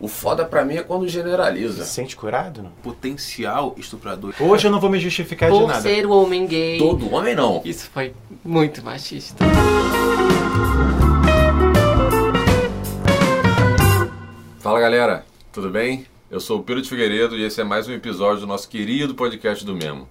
O foda pra mim é quando generaliza. Se sente curado, não? Potencial estuprador. Hoje eu não vou me justificar de Por nada. ser o homem gay. Todo homem não. Isso foi muito machista. Fala galera, tudo bem? Eu sou o Pedro de Figueiredo e esse é mais um episódio do nosso querido podcast do Memo.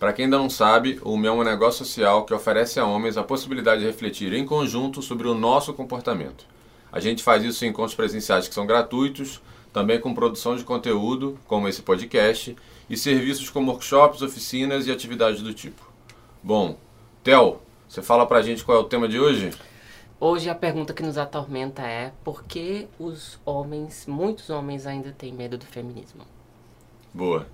Para quem ainda não sabe, o Memo é um negócio social que oferece a homens a possibilidade de refletir em conjunto sobre o nosso comportamento. A gente faz isso em encontros presenciais que são gratuitos, também com produção de conteúdo, como esse podcast, e serviços como workshops, oficinas e atividades do tipo. Bom, Theo, você fala pra gente qual é o tema de hoje? Hoje a pergunta que nos atormenta é por que os homens, muitos homens ainda têm medo do feminismo? Boa.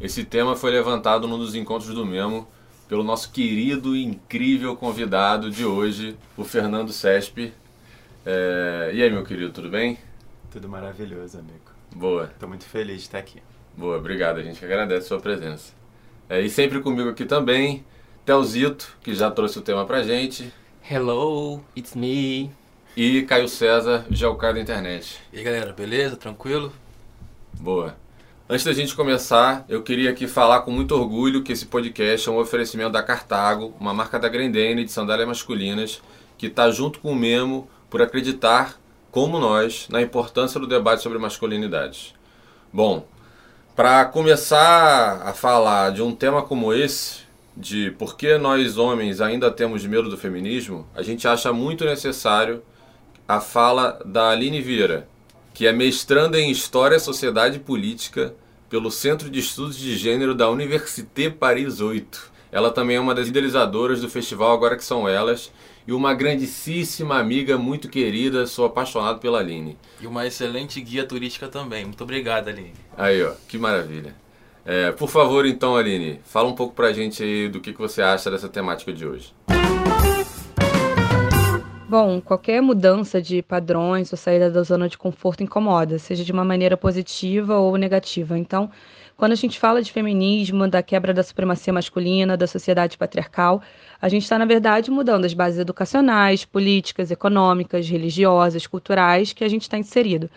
Esse tema foi levantado num dos encontros do Memo pelo nosso querido e incrível convidado de hoje, o Fernando Cesp. É... E aí, meu querido, tudo bem? Tudo maravilhoso, amigo. Boa, Tô muito feliz de estar aqui. boa, obrigado. A gente agradece a sua presença. É, e sempre comigo aqui também, Telzito, que já trouxe o tema pra gente, Hello, it's me. e Caio César, Geocar da Internet. E aí galera, beleza? Tranquilo? Boa. Antes da gente começar, eu queria aqui falar com muito orgulho que esse podcast é um oferecimento da Cartago, uma marca da Grendene de sandálias masculinas, que está junto com o Memo por acreditar, como nós, na importância do debate sobre masculinidades. Bom, para começar a falar de um tema como esse, de por que nós homens ainda temos medo do feminismo, a gente acha muito necessário a fala da Aline Vieira, que é mestranda em História, Sociedade e Política pelo Centro de Estudos de Gênero da Université Paris 8. Ela também é uma das idealizadoras do festival Agora Que São Elas e uma grandíssima amiga muito querida, sou apaixonado pela Aline. E uma excelente guia turística também. Muito obrigado, Aline. Aí, ó, que maravilha. É, por favor, então, Aline, fala um pouco pra gente aí do que, que você acha dessa temática de hoje. Bom, qualquer mudança de padrões ou saída da zona de conforto incomoda, seja de uma maneira positiva ou negativa. Então, quando a gente fala de feminismo, da quebra da supremacia masculina, da sociedade patriarcal, a gente está, na verdade, mudando as bases educacionais, políticas, econômicas, religiosas, culturais que a gente está inserido.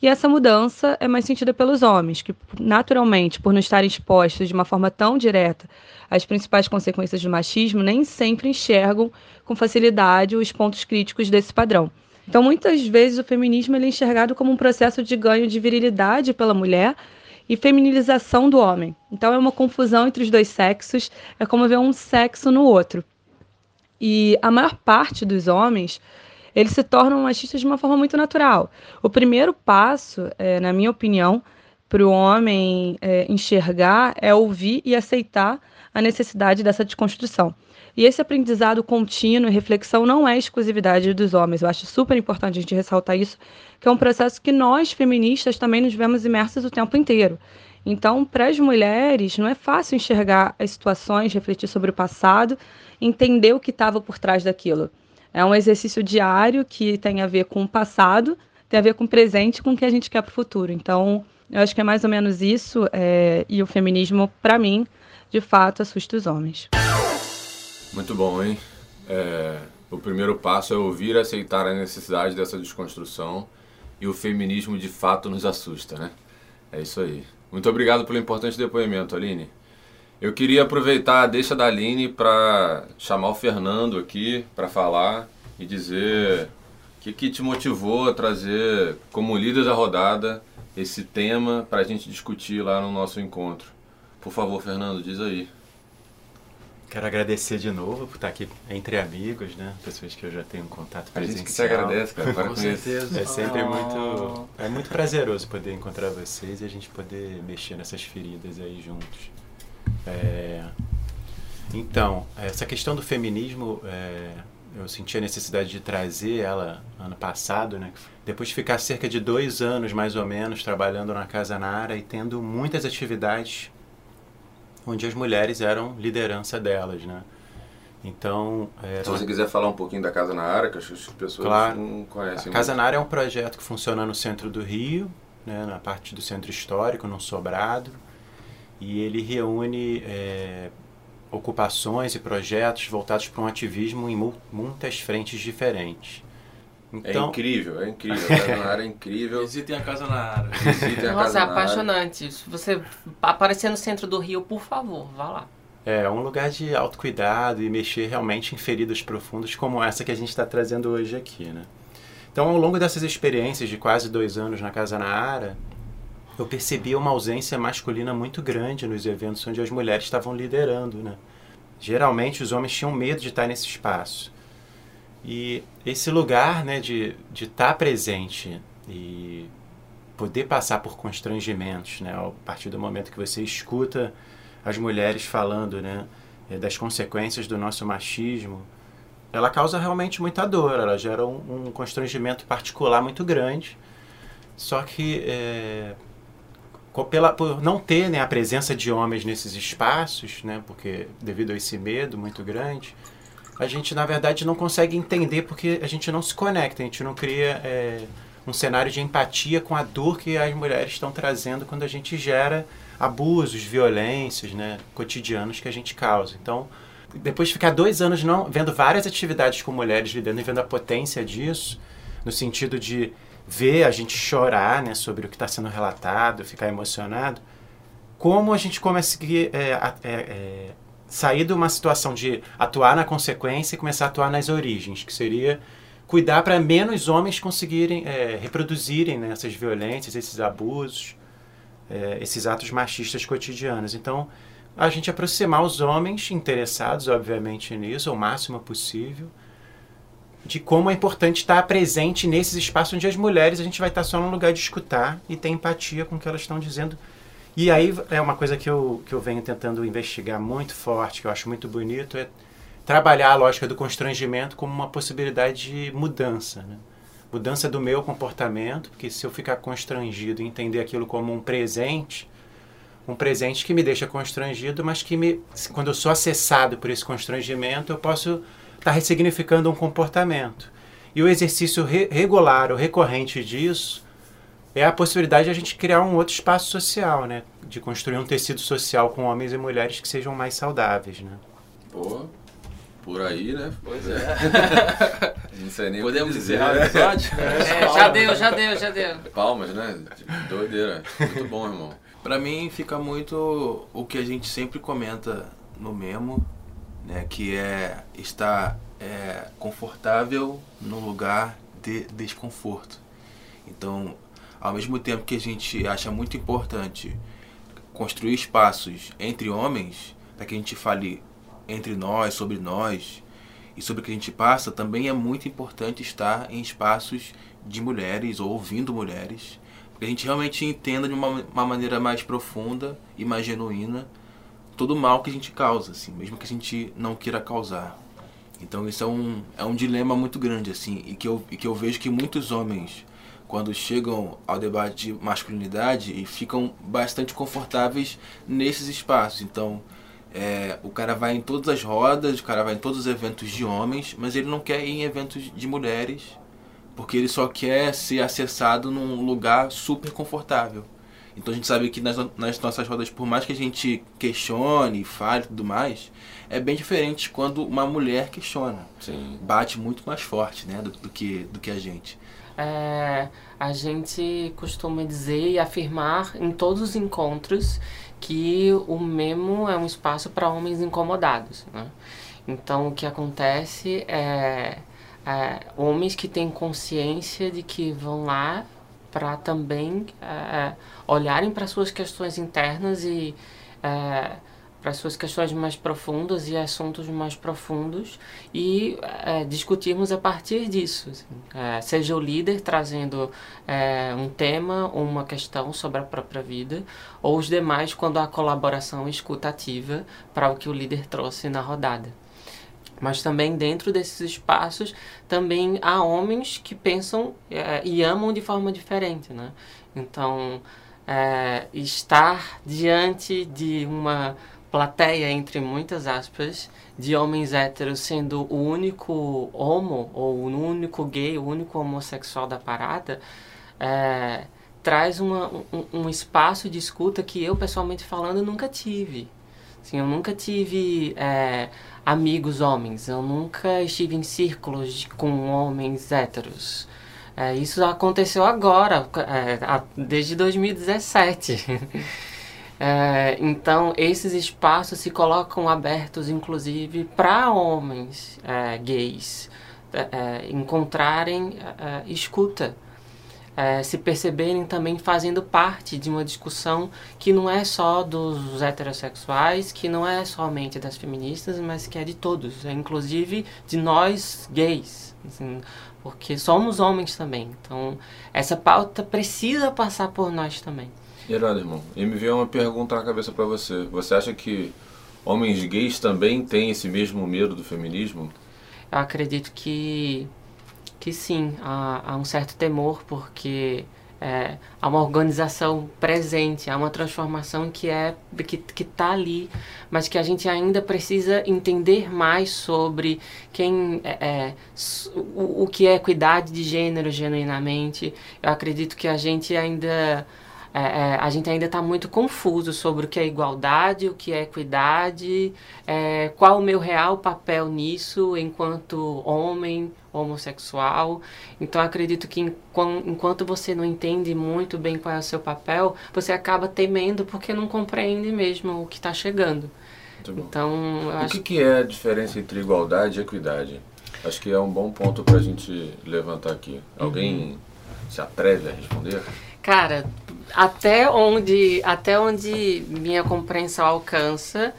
E essa mudança é mais sentida pelos homens, que, naturalmente, por não estarem expostos de uma forma tão direta às principais consequências do machismo, nem sempre enxergam com facilidade os pontos críticos desse padrão. Então, muitas vezes, o feminismo é enxergado como um processo de ganho de virilidade pela mulher e feminilização do homem. Então, é uma confusão entre os dois sexos, é como ver um sexo no outro. E a maior parte dos homens eles se tornam machistas de uma forma muito natural. O primeiro passo, é, na minha opinião, para o homem é, enxergar é ouvir e aceitar a necessidade dessa desconstrução. E esse aprendizado contínuo e reflexão não é exclusividade dos homens. Eu acho super importante a gente ressaltar isso, que é um processo que nós, feministas, também nos vemos imersos o tempo inteiro. Então, para as mulheres, não é fácil enxergar as situações, refletir sobre o passado, entender o que estava por trás daquilo. É um exercício diário que tem a ver com o passado, tem a ver com o presente, com o que a gente quer para o futuro. Então, eu acho que é mais ou menos isso. É, e o feminismo, para mim, de fato, assusta os homens. Muito bom, hein? É, o primeiro passo é ouvir e aceitar a necessidade dessa desconstrução e o feminismo de fato nos assusta, né? É isso aí. Muito obrigado pelo importante depoimento, Aline. Eu queria aproveitar a deixa da Aline para chamar o Fernando aqui para falar e dizer o que, que te motivou a trazer como líder da rodada esse tema para a gente discutir lá no nosso encontro. Por favor, Fernando, diz aí. Quero agradecer de novo por estar aqui entre amigos, né? Pessoas que eu já tenho um contato A presencial. gente que te agradece, cara. Para Com com certeza. É sempre muito, é muito prazeroso poder encontrar vocês e a gente poder mexer nessas feridas aí juntos. É, então, essa questão do feminismo, é, eu senti a necessidade de trazer ela ano passado, né? Depois de ficar cerca de dois anos, mais ou menos, trabalhando na Casa Nara e tendo muitas atividades onde as mulheres eram liderança delas, né? Então, era- Se você quiser falar um pouquinho da Casa na Área, que acho que as pessoas Claro. não conhecem A Casa muito. Nara é um projeto que funciona no centro do Rio, né, na parte do centro histórico, num sobrado, e ele reúne é, ocupações e projetos voltados para um ativismo em mu- muitas frentes diferentes. Então, é incrível, é incrível. A Casa na Área é incrível. Visitem a Casa na Área. Visitem a Nossa, casa é apaixonante. Se você aparecer no centro do Rio, por favor, vá lá. É um lugar de autocuidado e mexer realmente em feridas profundas como essa que a gente está trazendo hoje aqui, né? Então, ao longo dessas experiências de quase dois anos na Casa na Ara, eu percebi uma ausência masculina muito grande nos eventos onde as mulheres estavam liderando, né? Geralmente os homens tinham medo de estar nesse espaço. E esse lugar, né, de de estar presente e poder passar por constrangimentos, né, a partir do momento que você escuta as mulheres falando, né, eh, das consequências do nosso machismo, ela causa realmente muita dor, ela gera um, um constrangimento particular muito grande. Só que é, pela, por não ter né, a presença de homens nesses espaços, né, porque devido a esse medo muito grande, a gente na verdade não consegue entender porque a gente não se conecta, a gente não cria é, um cenário de empatia com a dor que as mulheres estão trazendo quando a gente gera abusos, violências, né, cotidianos que a gente causa. Então, depois de ficar dois anos não vendo várias atividades com mulheres lidando e vendo a potência disso, no sentido de ver a gente chorar né, sobre o que está sendo relatado, ficar emocionado, como a gente conseguir é, é, é, sair de uma situação de atuar na consequência e começar a atuar nas origens, que seria cuidar para menos homens conseguirem é, reproduzirem né, essas violências, esses abusos, é, esses atos machistas cotidianos. Então, a gente aproximar os homens interessados, obviamente, nisso, o máximo possível, de como é importante estar presente nesses espaços onde as mulheres a gente vai estar só num lugar de escutar e ter empatia com o que elas estão dizendo. E aí é uma coisa que eu, que eu venho tentando investigar muito forte, que eu acho muito bonito, é trabalhar a lógica do constrangimento como uma possibilidade de mudança. Né? Mudança do meu comportamento, porque se eu ficar constrangido e entender aquilo como um presente, um presente que me deixa constrangido, mas que me, quando eu sou acessado por esse constrangimento, eu posso está ressignificando um comportamento. E o exercício re regular ou recorrente disso é a possibilidade de a gente criar um outro espaço social, né? De construir um tecido social com homens e mulheres que sejam mais saudáveis, né? Pô, por aí, né? Pois é. Não sei nem Podemos encerrar o episódio? É, já deu, já deu, já deu. Palmas, né? Doideira. Muito bom, irmão. Para mim fica muito o que a gente sempre comenta no Memo, né, que é estar é, confortável no lugar de desconforto. Então, ao mesmo tempo que a gente acha muito importante construir espaços entre homens, para que a gente fale entre nós, sobre nós e sobre o que a gente passa, também é muito importante estar em espaços de mulheres ou ouvindo mulheres, para que a gente realmente entenda de uma, uma maneira mais profunda e mais genuína todo o mal que a gente causa, assim, mesmo que a gente não queira causar. Então isso é um, é um dilema muito grande, assim, e que, eu, e que eu vejo que muitos homens, quando chegam ao debate de masculinidade, e ficam bastante confortáveis nesses espaços. Então, é, o cara vai em todas as rodas, o cara vai em todos os eventos de homens, mas ele não quer ir em eventos de mulheres, porque ele só quer ser acessado num lugar super confortável. Então a gente sabe que nas, nas nossas rodas, por mais que a gente questione, fale e tudo mais, é bem diferente quando uma mulher questiona. Sim. Bate muito mais forte né, do, do, que, do que a gente. É, a gente costuma dizer e afirmar em todos os encontros que o Memo é um espaço para homens incomodados. Né? Então o que acontece é, é homens que têm consciência de que vão lá para também é, olharem para suas questões internas e é, para suas questões mais profundas e assuntos mais profundos e é, discutirmos a partir disso. Assim. É, seja o líder trazendo é, um tema ou uma questão sobre a própria vida, ou os demais quando há colaboração escutativa para o que o líder trouxe na rodada. Mas também dentro desses espaços também há homens que pensam é, e amam de forma diferente, né? Então, é, estar diante de uma plateia, entre muitas aspas, de homens héteros sendo o único homo, ou o único gay, o único homossexual da parada, é, traz uma, um, um espaço de escuta que eu, pessoalmente falando, nunca tive Assim, eu nunca tive é, amigos homens, eu nunca estive em círculos de, com homens héteros. É, isso aconteceu agora, é, desde 2017. É, então, esses espaços se colocam abertos, inclusive, para homens é, gays é, é, encontrarem escuta é, se perceberem também fazendo parte de uma discussão que não é só dos heterossexuais, que não é somente das feministas, mas que é de todos, é inclusive de nós gays, assim, porque somos homens também. Então, essa pauta precisa passar por nós também. Irado, irmão. E me veio uma pergunta na cabeça para você. Você acha que homens gays também têm esse mesmo medo do feminismo? Eu acredito que que sim, há, há um certo temor, porque é, há uma organização presente, há uma transformação que é que está ali, mas que a gente ainda precisa entender mais sobre quem é, é o, o que é equidade de gênero genuinamente. Eu acredito que a gente ainda é, é, a gente ainda está muito confuso sobre o que é igualdade, o que é equidade, é, qual o meu real papel nisso enquanto homem homossexual. Então acredito que enquanto você não entende muito bem qual é o seu papel, você acaba temendo porque não compreende mesmo o que está chegando. Então, o acho... que, que é a diferença entre igualdade e equidade? Acho que é um bom ponto para a gente levantar aqui. Alguém uhum. se atreve a responder? Cara, até onde, até onde minha compreensão alcança,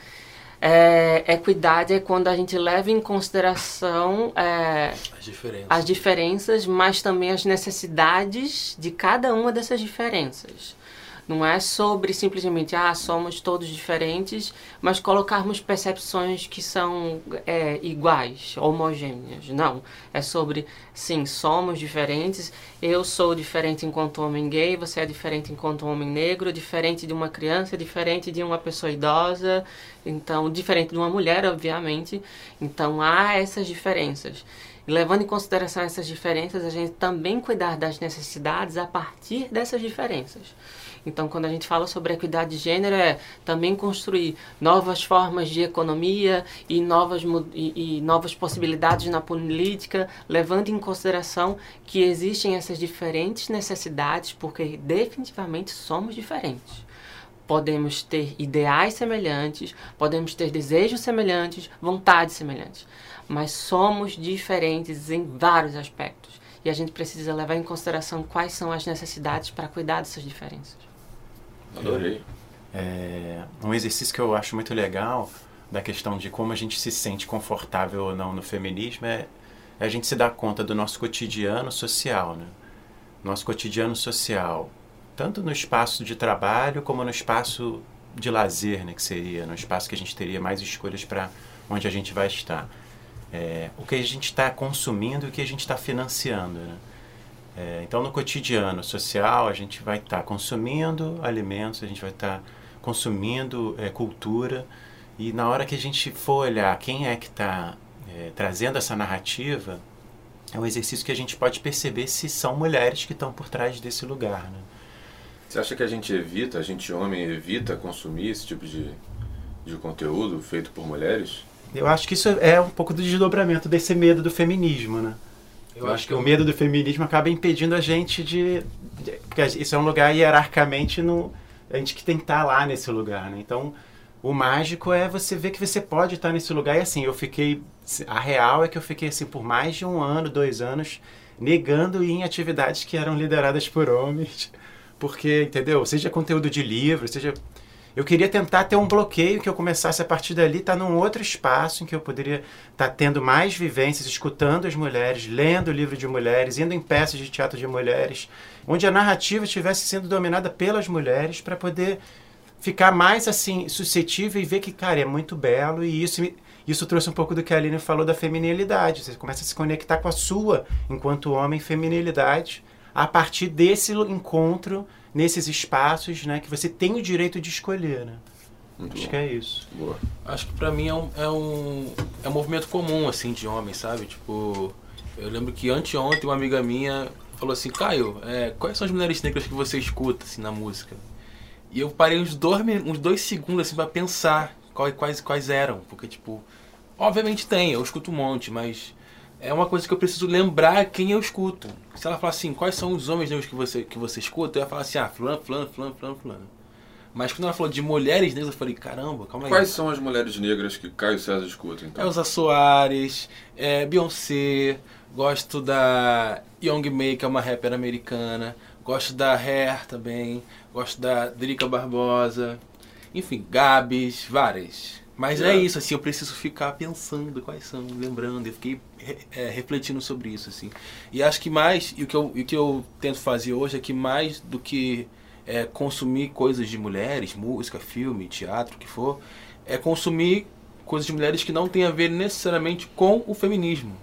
é, equidade é quando a gente leva em consideração é, as, diferenças. as diferenças, mas também as necessidades de cada uma dessas diferenças. Não é sobre simplesmente, ah, somos todos diferentes, mas colocarmos percepções que são é, iguais, homogêneas. Não. É sobre, sim, somos diferentes. Eu sou diferente enquanto homem gay, você é diferente enquanto homem negro, diferente de uma criança, diferente de uma pessoa idosa, então, diferente de uma mulher, obviamente. Então, há essas diferenças. E levando em consideração essas diferenças, a gente também cuidar das necessidades a partir dessas diferenças. Então, quando a gente fala sobre equidade de gênero, é também construir novas formas de economia e novas, e, e novas possibilidades na política, levando em consideração que existem essas diferentes necessidades, porque definitivamente somos diferentes podemos ter ideais semelhantes, podemos ter desejos semelhantes, vontades semelhantes, mas somos diferentes em vários aspectos e a gente precisa levar em consideração quais são as necessidades para cuidar dessas diferenças. Adorei. É, um exercício que eu acho muito legal da questão de como a gente se sente confortável ou não no feminismo é, é a gente se dar conta do nosso cotidiano social, né? Nosso cotidiano social, tanto no espaço de trabalho como no espaço de lazer, né, que seria, no espaço que a gente teria mais escolhas para onde a gente vai estar. É, o que a gente está consumindo e o que a gente está financiando. Né? É, então, no cotidiano social, a gente vai estar tá consumindo alimentos, a gente vai estar tá consumindo é, cultura, e na hora que a gente for olhar quem é que está é, trazendo essa narrativa, é um exercício que a gente pode perceber se são mulheres que estão por trás desse lugar. Né? Você acha que a gente evita, a gente homem evita consumir esse tipo de, de conteúdo feito por mulheres? Eu acho que isso é um pouco do desdobramento desse medo do feminismo, né? Eu, acho que o medo do feminismo acaba impedindo a gente de, porque isso é um lugar hierarquicamente no a gente que tem que estar lá nesse lugar, né? Então, o mágico é você ver que você pode estar nesse lugar e assim, eu fiquei a real é que eu fiquei assim por mais de um ano, dois anos negando ir em atividades que eram lideradas por homens, porque entendeu? Seja conteúdo de livro, seja eu queria tentar ter um bloqueio que eu começasse a partir dali estar tá num outro espaço em que eu poderia estar tá tendo mais vivências, escutando as mulheres, lendo livro de mulheres, indo em peças de teatro de mulheres, onde a narrativa estivesse sendo dominada pelas mulheres para poder ficar mais assim suscetível e ver que cara é muito belo e isso isso trouxe um pouco do que a Aline falou da feminilidade. Você começa a se conectar com a sua, enquanto homem, feminilidade, a partir desse encontro nesses espaços, né, que você tem o direito de escolher, né? Muito Acho bom. que é isso. Boa. Acho que para mim é um, é um é um movimento comum assim de homens, sabe? Tipo, eu lembro que anteontem uma amiga minha falou assim, Caio, é, quais são as mulheres negras que você escuta assim na música? E eu parei uns dois, uns dois segundos assim para pensar, quais, quais, quais eram. Porque, tipo, obviamente tem, eu escuto um monte, mas é uma coisa que eu preciso lembrar quem eu escuto. Se ela falar assim, quais são os homens negros que você, que você escuta, eu ia falar assim, ah, fulano, fulano, fulano, fulano, fulano. Mas quando ela falou de mulheres negras, eu falei, caramba, calma aí. Quais são as mulheres negras que Caio César escuta, então? Elza Soares, é, Beyoncé, gosto da Young May, que é uma rapper americana, gosto da Hair também, gosto da Drica Barbosa, enfim, Gabs, várias. Mas é. é isso, assim, eu preciso ficar pensando quais são, lembrando, eu fiquei é, refletindo sobre isso, assim. E acho que mais, e o que eu, o que eu tento fazer hoje é que mais do que é, consumir coisas de mulheres, música, filme, teatro, o que for, é consumir coisas de mulheres que não tem a ver necessariamente com o feminismo.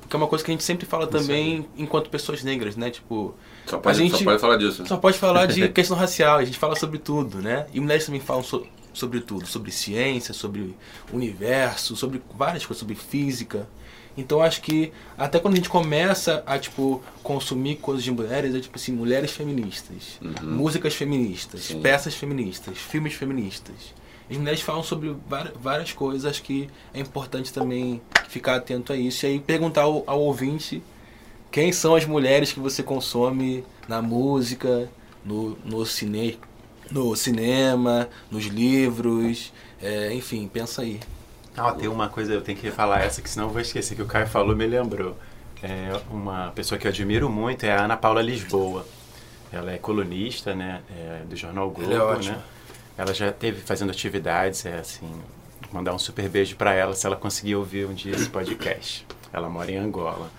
Porque é uma coisa que a gente sempre fala também enquanto pessoas negras, né? Tipo, só pode, a gente só pode falar disso. Só pode falar de questão racial, a gente fala sobre tudo, né? E mulheres também falam so, sobre tudo, sobre ciência, sobre universo, sobre várias coisas, sobre física. Então acho que até quando a gente começa a tipo consumir coisas de mulheres, é tipo assim, mulheres feministas, uhum. músicas feministas, Sim. peças feministas, filmes feministas. As mulheres falam sobre várias coisas, acho que é importante também ficar atento a isso e aí perguntar ao, ao ouvinte quem são as mulheres que você consome na música, no, no, cine, no cinema, nos livros, é, enfim, pensa aí. Ah, tem uma coisa, eu tenho que falar essa, que senão eu vou esquecer, que o Caio falou me lembrou. É uma pessoa que eu admiro muito é a Ana Paula Lisboa. Ela é colunista, né, é, do jornal Globo, ela é né? Ela já teve fazendo atividades, é assim, mandar um super beijo para ela se ela conseguir ouvir um dia esse podcast. Ela mora em Angola.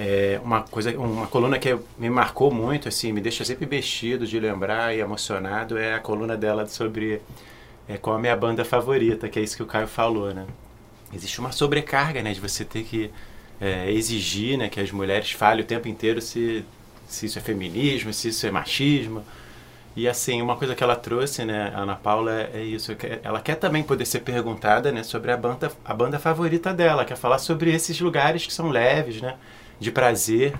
É uma coisa, uma coluna que me marcou muito, assim, me deixa sempre mexido de lembrar e emocionado é a coluna dela sobre é, qual a minha banda favorita, que é isso que o Caio falou, né? Existe uma sobrecarga, né, de você ter que é, exigir, né, que as mulheres falem o tempo inteiro se, se isso é feminismo, se isso é machismo. E assim, uma coisa que ela trouxe, né, a Ana Paula, é isso. Ela quer também poder ser perguntada, né, sobre a banda, a banda favorita dela, quer falar sobre esses lugares que são leves, né, de prazer.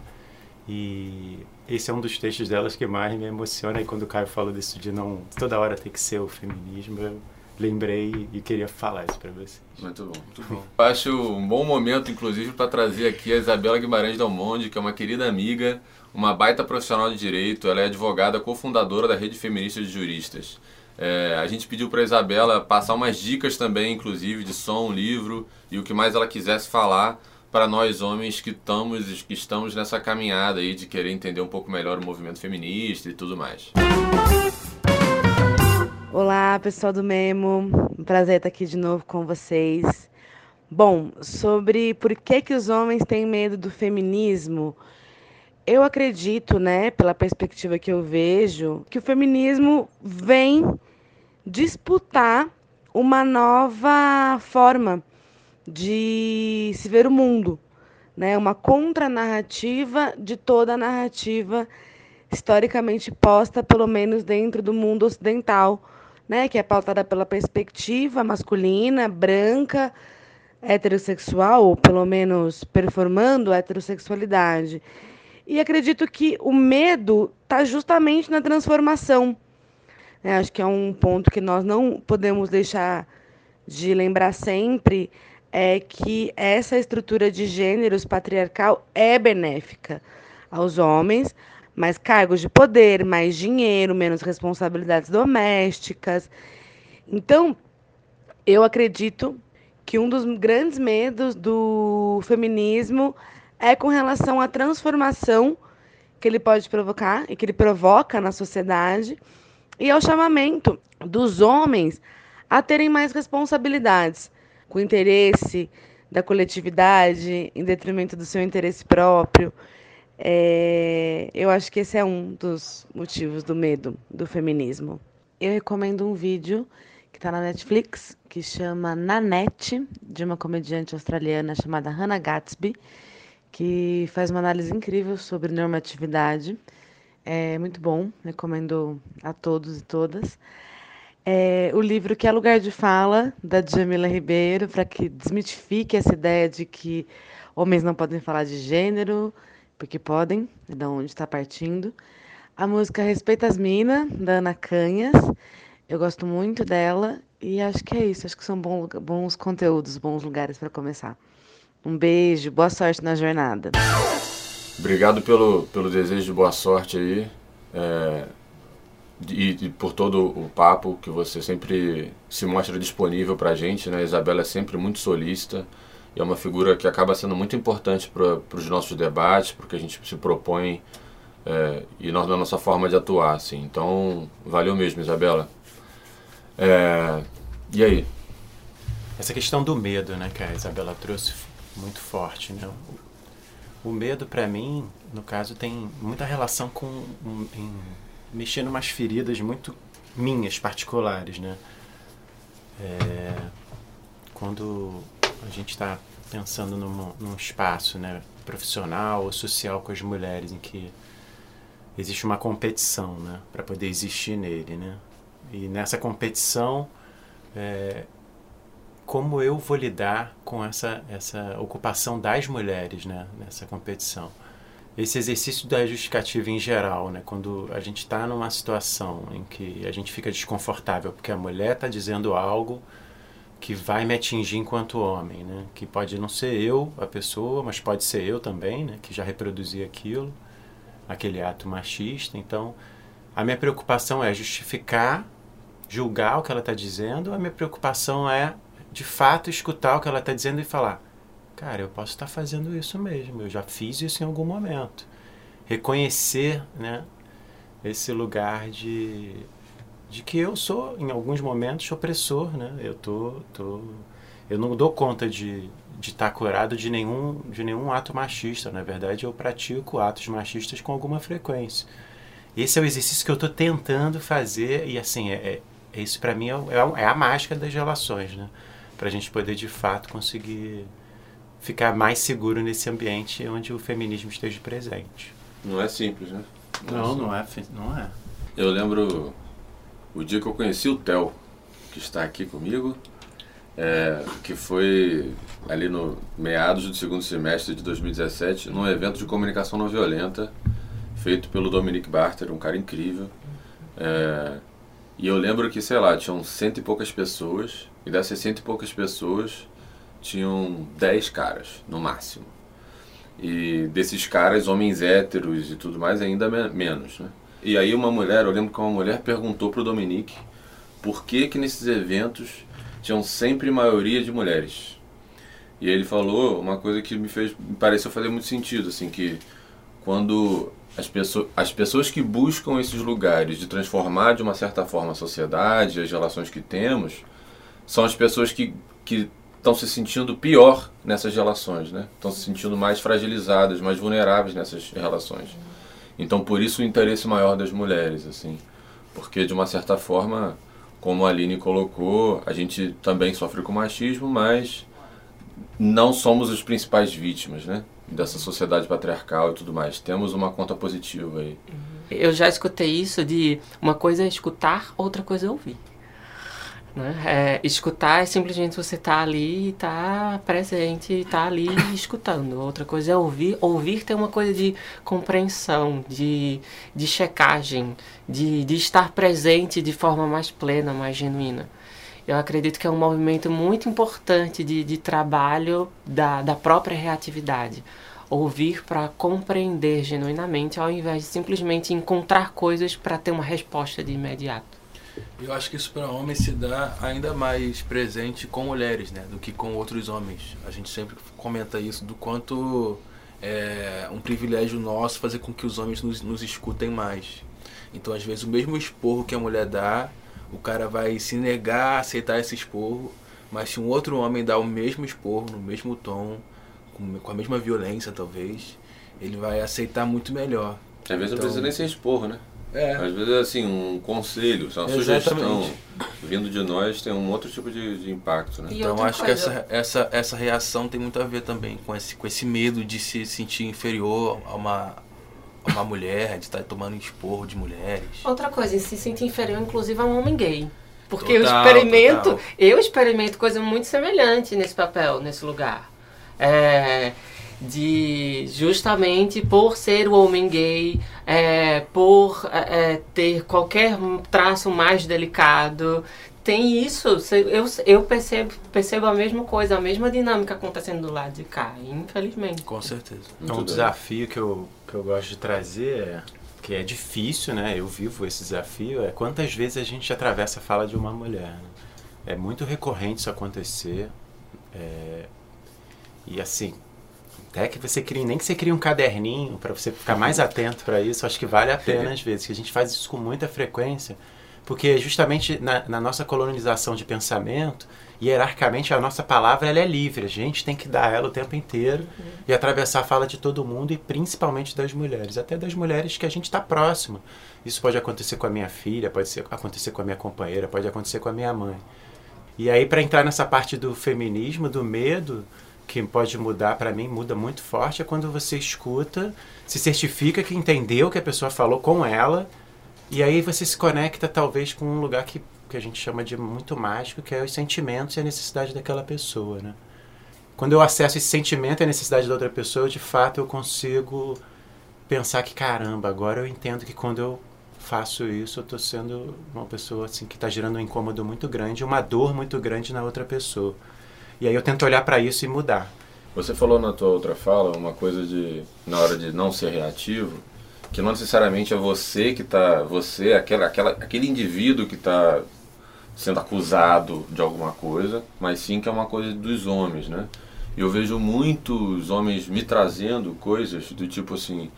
E esse é um dos textos delas que mais me emociona. E quando o Caio falou disso de não toda hora ter que ser o feminismo, eu lembrei e queria falar isso para vocês. Muito bom, muito bom. Acho um bom momento, inclusive, para trazer aqui a Isabela Guimarães Dalmonde, que é uma querida amiga, uma baita profissional de direito. Ela é advogada cofundadora da Rede Feminista de Juristas. É, a gente pediu para Isabela passar umas dicas também, inclusive, de som, livro e o que mais ela quisesse falar para nós homens que estamos, que estamos nessa caminhada aí de querer entender um pouco melhor o movimento feminista e tudo mais. Olá, pessoal do Memo. Um prazer estar aqui de novo com vocês. Bom, sobre por que, que os homens têm medo do feminismo, eu acredito, né, pela perspectiva que eu vejo, que o feminismo vem disputar uma nova forma de se ver o mundo, né? Uma contranarrativa de toda a narrativa historicamente posta, pelo menos dentro do mundo ocidental, né? Que é pautada pela perspectiva masculina, branca, heterossexual, ou pelo menos performando a heterossexualidade. E acredito que o medo está justamente na transformação. É, acho que é um ponto que nós não podemos deixar de lembrar sempre é que essa estrutura de gêneros patriarcal é benéfica aos homens, mais cargos de poder, mais dinheiro, menos responsabilidades domésticas. Então, eu acredito que um dos grandes medos do feminismo é com relação à transformação que ele pode provocar e que ele provoca na sociedade e ao chamamento dos homens a terem mais responsabilidades com interesse da coletividade em detrimento do seu interesse próprio. É, eu acho que esse é um dos motivos do medo do feminismo. Eu recomendo um vídeo que está na Netflix, que chama Nanette, de uma comediante australiana chamada Hannah Gatsby, que faz uma análise incrível sobre normatividade. É muito bom, recomendo a todos e todas é, o livro Que é Lugar de Fala, da Jamila Ribeiro, para que desmitifique essa ideia de que homens não podem falar de gênero, porque podem, da onde está partindo. A música Respeita as Minas, da Ana Canhas, eu gosto muito dela. E acho que é isso. Acho que são bons, bons conteúdos, bons lugares para começar. Um beijo, boa sorte na jornada. Obrigado pelo, pelo desejo de boa sorte aí. É, e, e, por todo o papo que você sempre se mostra disponível para a gente. Né? A Isabela é sempre muito solícita e é uma figura que acaba sendo muito importante para os nossos debates, porque a gente se propõe é, e nós, na nossa forma de atuar. Assim. Então, valeu mesmo, Isabela. É, e aí? Essa questão do medo, né, que a Isabela trouxe muito forte, né? O, medo, para mim, no caso, tem muita relação com mexer em umas feridas muito minhas, particulares, né? É, quando a gente está pensando num, num espaço, né, profissional ou social com as mulheres, em que existe uma competição, né, para poder existir nele, né? E nessa competição, é, como eu vou lidar com essa, essa ocupação das mulheres né, nessa competição? Esse exercício da justificativa em geral, né, quando a gente está numa situação em que a gente fica desconfortável porque a mulher está dizendo algo que vai me atingir enquanto homem, né, que pode não ser eu a pessoa, mas pode ser eu também, né, que já reproduzi aquilo, aquele ato machista. Então, a minha preocupação é justificar julgar o que ela está dizendo, a minha preocupação é, de fato, escutar o que ela está dizendo e falar: cara, eu posso estar fazendo isso mesmo, eu já fiz isso em algum momento. Reconhecer né, esse lugar de, de que eu sou, em alguns momentos, opressor. Né? Eu, tô, tô, eu não dou conta de de estar curado de nenhum, de nenhum ato machista. Na verdade, eu pratico atos machistas com alguma frequência. Esse é o exercício que eu estou tentando fazer e assim é, é isso para mim é, é, é, a mágica das relações, né? Para a gente poder de fato conseguir ficar mais seguro nesse ambiente onde o feminismo esteja presente. Não é simples, né? Não, não, é, não é. Eu lembro o dia que eu conheci o Theo, que está aqui comigo, é, que foi ali no meados do segundo semestre de 2017, num evento de comunicação não violenta, feito pelo Dominique Barter, um cara incrível. É, e eu lembro que, sei lá, tinham cento e poucas pessoas, e dessas cento e poucas pessoas, tinham dez caras, no máximo. E desses caras, homens héteros e tudo mais, ainda me menos, né? E aí uma mulher, eu lembro que uma mulher perguntou pro Dominique por que que nesses eventos tinham sempre maioria de mulheres. E ele falou uma coisa que me fez, me pareceu fazer muito sentido, assim, que quando as pessoas, as pessoas que buscam esses lugares de transformar de uma certa forma a sociedade, as relações que temos, são as pessoas que estão se sentindo pior nessas relações, né? Estão se sentindo mais fragilizadas, mais vulneráveis nessas relações. Então, por isso o interesse maior das mulheres, assim, porque de uma certa forma, como a Aline colocou, a gente também sofre com machismo, mas não somos as principais vítimas, né? dessa sociedade patriarcal e tudo mais. Temos uma conta positiva aí. Eu já escutei isso de uma coisa é escutar, outra coisa é ouvir. Né? É, escutar é simplesmente você estar tá ali, estar tá presente, estar tá ali escutando. Outra coisa é ouvir. Ouvir tem uma coisa de compreensão, de, de checagem, de, de estar presente de forma mais plena, mais genuína. Eu acredito que é um movimento muito importante de, de trabalho da, da própria reatividade. Ouvir para compreender genuinamente, ao invés de simplesmente encontrar coisas para ter uma resposta de imediato. Eu acho que isso para homens se dá ainda mais presente com mulheres, né, do que com outros homens. A gente sempre comenta isso do quanto é um privilégio nosso fazer com que os homens nos, nos escutem mais. Então, às vezes, o mesmo esporro que a mulher dá o cara vai se negar a aceitar esse esporro, mas se um outro homem dá o mesmo esporro, no mesmo tom, com, a mesma violência talvez, ele vai aceitar muito melhor. Às vezes então, não precisa nem ser esporro, né? É. Às vezes, assim, um conselho, uma Exatamente. sugestão vindo de nós tem um outro tipo de, de impacto, né? E então, acho coisa... que essa, essa, essa reação tem muito a ver também com esse, com esse medo de se sentir inferior a uma, uma mulher, de estar tomando esporro de mulheres. Outra coisa, se sentir inferior, inclusive, a um homem gay. Porque total, eu experimento, total. eu experimento coisa muito semelhante nesse papel, nesse lugar. É, de justamente por ser o homem gay, é, por é, é ter qualquer traço mais delicado, tem isso. Eu, eu percebo, percebo a mesma coisa, a mesma dinâmica acontecendo do lado de cá, infelizmente. Com certeza. Então, um desafio que eu, que eu gosto de trazer é que é difícil, né? Eu vivo esse desafio, é quantas vezes a gente atravessa a fala de uma mulher. Né? É muito recorrente isso acontecer. É, e assim, até que você crie, nem que você crie um caderninho para você ficar mais atento para isso, acho que vale a pena às vezes, que a gente faz isso com muita frequência, porque justamente na, na nossa colonização de pensamento, hierarquicamente a nossa palavra ela é livre, a gente tem que dar ela o tempo inteiro uhum. e atravessar a fala de todo mundo e principalmente das mulheres, até das mulheres que a gente está próximo. Isso pode acontecer com a minha filha, pode ser, acontecer com a minha companheira, pode acontecer com a minha mãe. E aí para entrar nessa parte do feminismo, do medo, que pode mudar para mim, muda muito forte, é quando você escuta, se certifica que entendeu o que a pessoa falou com ela, e aí você se conecta talvez com um lugar que, que a gente chama de muito mágico, que é os sentimentos e a necessidade daquela pessoa, né? Quando eu acesso esse sentimento e a necessidade da outra pessoa, de fato eu consigo pensar que caramba, agora eu entendo que quando eu faço isso, eu estou sendo uma pessoa assim que está gerando um incômodo muito grande, uma dor muito grande na outra pessoa. E aí eu tento olhar para isso e mudar. Você falou na tua outra fala uma coisa de na hora de não ser reativo, que não necessariamente é você que está, você, aquela, aquela, aquele indivíduo que está sendo acusado de alguma coisa, mas sim que é uma coisa dos homens, né? Eu vejo muitos homens me trazendo coisas do tipo assim,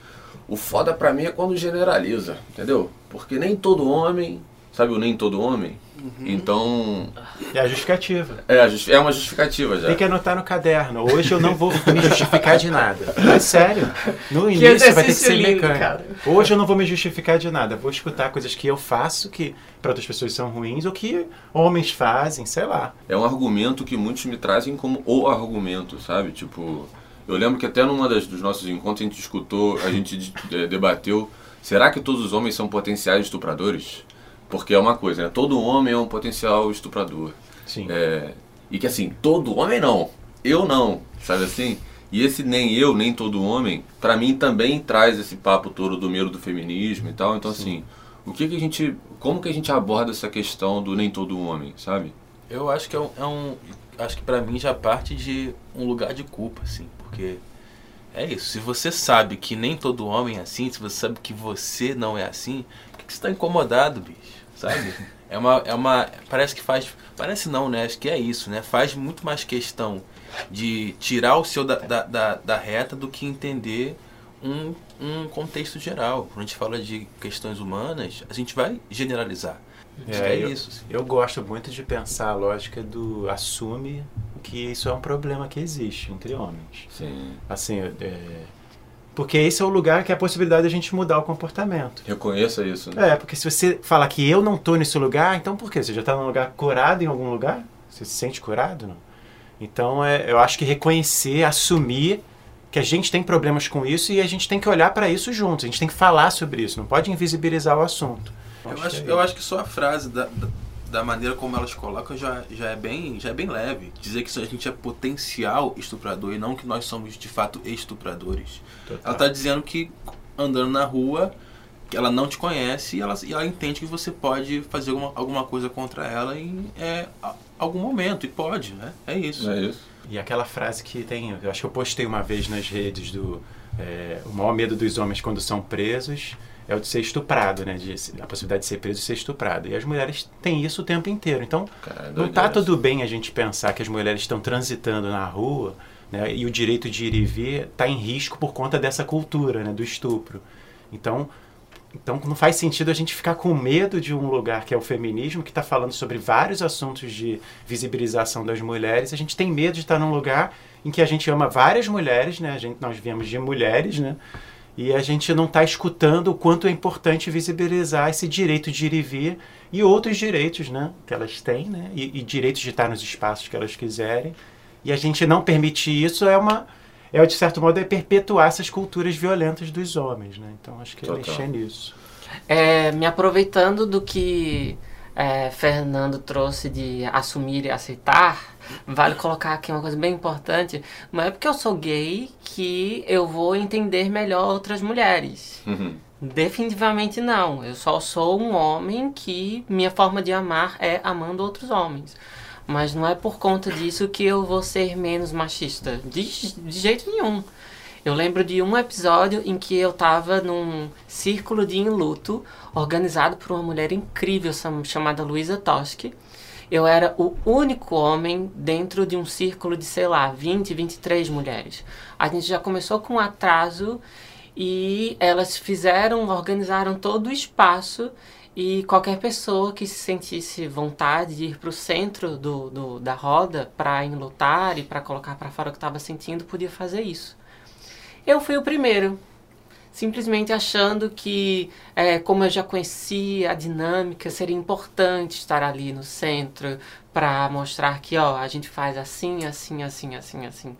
o foda pra mim é quando generaliza, entendeu? Porque nem todo homem, sabe o nem todo homem? Uhum. Então. É a justificativa. É, a justi é uma justificativa já. Tem que anotar no caderno. Hoje eu não vou me justificar de nada. É sério. No início vai ter que ser mecânico. Hoje eu não vou me justificar de nada. Vou escutar coisas que eu faço que para outras pessoas são ruins ou que homens fazem, sei lá. É um argumento que muitos me trazem como o argumento, sabe? Tipo. Eu lembro que até numa das, dos nossos encontros a gente escutou, a gente debateu. Será que todos os homens são potenciais estupradores? Porque é uma coisa, né? Todo homem é um potencial estuprador. Sim. É, e que assim, todo homem não. Eu não, sabe assim? E esse nem eu, nem todo homem, para mim também traz esse papo todo do medo do feminismo e tal. Então Sim. assim, o que que a gente, como que a gente aborda essa questão do nem todo homem, sabe? Eu acho que é um, é um acho que para mim já parte de um lugar de culpa, assim, porque é isso. Se você sabe que nem todo homem é assim, se você sabe que você não é assim, por que você está incomodado, bicho? Sabe? É uma, é uma. Parece que faz. Parece não, né? Acho que é isso, né? Faz muito mais questão de tirar o seu da, da, da, da reta do que entender um, um contexto geral. Quando a gente fala de questões humanas, a gente vai generalizar. É, é eu, isso. Assim. Eu gosto muito de pensar a lógica do assume que isso é um problema que existe entre homens. Sim. Assim, é, porque esse é o lugar que é a possibilidade de a gente mudar o comportamento. Reconheça isso. Né? É, porque se você falar que eu não estou nesse lugar, então por quê? Você já está num lugar curado em algum lugar? Você se sente curado? Não? Então, é, eu acho que reconhecer, assumir que a gente tem problemas com isso e a gente tem que olhar para isso juntos. A gente tem que falar sobre isso. Não pode invisibilizar o assunto. Eu acho, acho, é eu acho que só a frase da, da da maneira como elas colocam já, já, é bem, já é bem leve. Dizer que a gente é potencial estuprador e não que nós somos de fato estupradores. Total. Ela está dizendo que andando na rua, que ela não te conhece e ela, e ela entende que você pode fazer alguma, alguma coisa contra ela em é, algum momento. E pode, né? É isso. É isso. E aquela frase que tem, eu acho que eu postei uma vez nas redes do é, o maior medo dos homens quando são presos é o de ser estuprado, né? De, a possibilidade de ser preso e ser estuprado. E as mulheres têm isso o tempo inteiro. Então, Cara, não está tudo bem a gente pensar que as mulheres estão transitando na rua né, e o direito de ir e vir está em risco por conta dessa cultura, né, do estupro. Então, então não faz sentido a gente ficar com medo de um lugar que é o feminismo, que está falando sobre vários assuntos de visibilização das mulheres. A gente tem medo de estar num lugar em que a gente ama várias mulheres, né? A gente, nós viemos de mulheres, né? E a gente não está escutando o quanto é importante visibilizar esse direito de ir e vir e outros direitos né, que elas têm, né, e, e direitos de estar nos espaços que elas quiserem. E a gente não permitir isso é uma. É, de certo modo, é perpetuar essas culturas violentas dos homens. Né? Então acho que é mexer nisso. É, me aproveitando do que é, Fernando trouxe de assumir e aceitar, vale colocar aqui uma coisa bem importante. Não é porque eu sou gay que eu vou entender melhor outras mulheres. Uhum. Definitivamente não. Eu só sou um homem que minha forma de amar é amando outros homens. Mas não é por conta disso que eu vou ser menos machista. De, de jeito nenhum. Eu lembro de um episódio em que eu estava num círculo de enluto organizado por uma mulher incrível chamada Luísa Toschi. Eu era o único homem dentro de um círculo de, sei lá, 20, 23 mulheres. A gente já começou com atraso e elas fizeram, organizaram todo o espaço e qualquer pessoa que se sentisse vontade de ir para o centro do, do, da roda para enlutar e para colocar para fora o que estava sentindo podia fazer isso. Eu fui o primeiro, simplesmente achando que, é, como eu já conhecia a dinâmica, seria importante estar ali no centro para mostrar que, ó, a gente faz assim, assim, assim, assim, assim.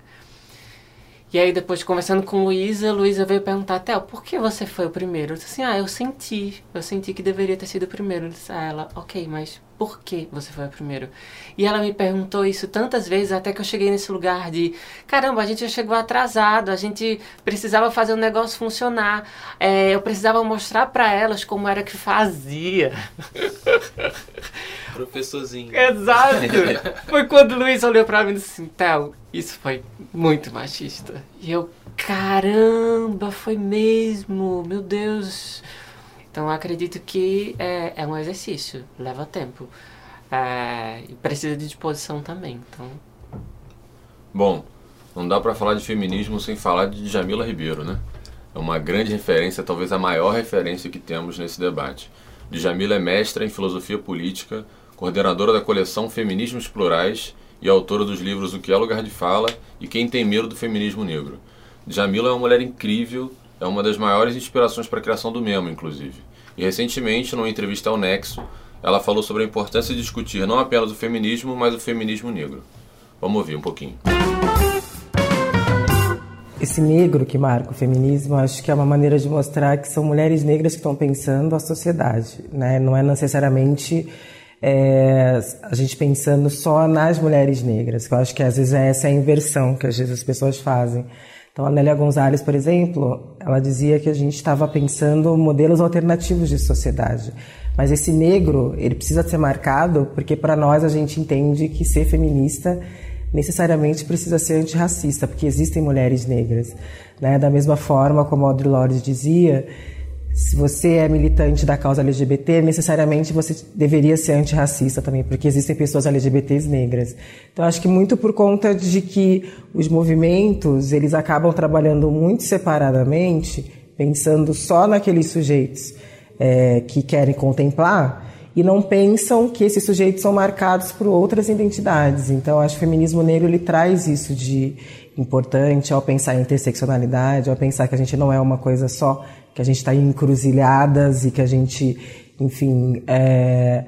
E aí, depois, conversando com Luísa, Luísa veio perguntar, Theo, por que você foi o primeiro? Eu disse assim, ah, eu senti. Eu senti que deveria ter sido o primeiro. Eu disse a ela, ok, mas por que você foi o primeiro? E ela me perguntou isso tantas vezes, até que eu cheguei nesse lugar de, caramba, a gente já chegou atrasado, a gente precisava fazer o negócio funcionar. É, eu precisava mostrar para elas como era que fazia. Professorzinho. Exato. Foi quando o Luiz olhou para mim e disse assim, isso foi muito machista. E eu, caramba, foi mesmo, meu Deus. Então acredito que é, é um exercício, leva tempo. É, e precisa de disposição também. Então... Bom, não dá para falar de feminismo sem falar de Jamila Ribeiro, né? É uma grande referência, talvez a maior referência que temos nesse debate. Djamila é mestra em filosofia política, coordenadora da coleção Feminismos Plurais e autora dos livros O que é Lugar de Fala e Quem Tem Medo do Feminismo Negro. Djamila é uma mulher incrível, é uma das maiores inspirações para a criação do Memo, inclusive. E recentemente, numa entrevista ao Nexo, ela falou sobre a importância de discutir não apenas o feminismo, mas o feminismo negro. Vamos ouvir um pouquinho. Esse negro que marca o feminismo, acho que é uma maneira de mostrar que são mulheres negras que estão pensando a sociedade, né? Não é necessariamente é, a gente pensando só nas mulheres negras, eu acho que às vezes é essa a inversão que às vezes as pessoas fazem. Então, a Nélia Gonzalez, por exemplo, ela dizia que a gente estava pensando modelos alternativos de sociedade. Mas esse negro, ele precisa ser marcado porque para nós a gente entende que ser feminista necessariamente precisa ser antirracista, porque existem mulheres negras. Né? Da mesma forma como Audre Lorde dizia, se você é militante da causa LGBT, necessariamente você deveria ser antirracista também, porque existem pessoas LGBTs negras. Então, acho que muito por conta de que os movimentos, eles acabam trabalhando muito separadamente, pensando só naqueles sujeitos é, que querem contemplar, e não pensam que esses sujeitos são marcados por outras identidades. Então, acho que o feminismo negro ele traz isso de importante ao pensar em interseccionalidade, ao pensar que a gente não é uma coisa só que a gente está em encruzilhadas e que a gente, enfim, é,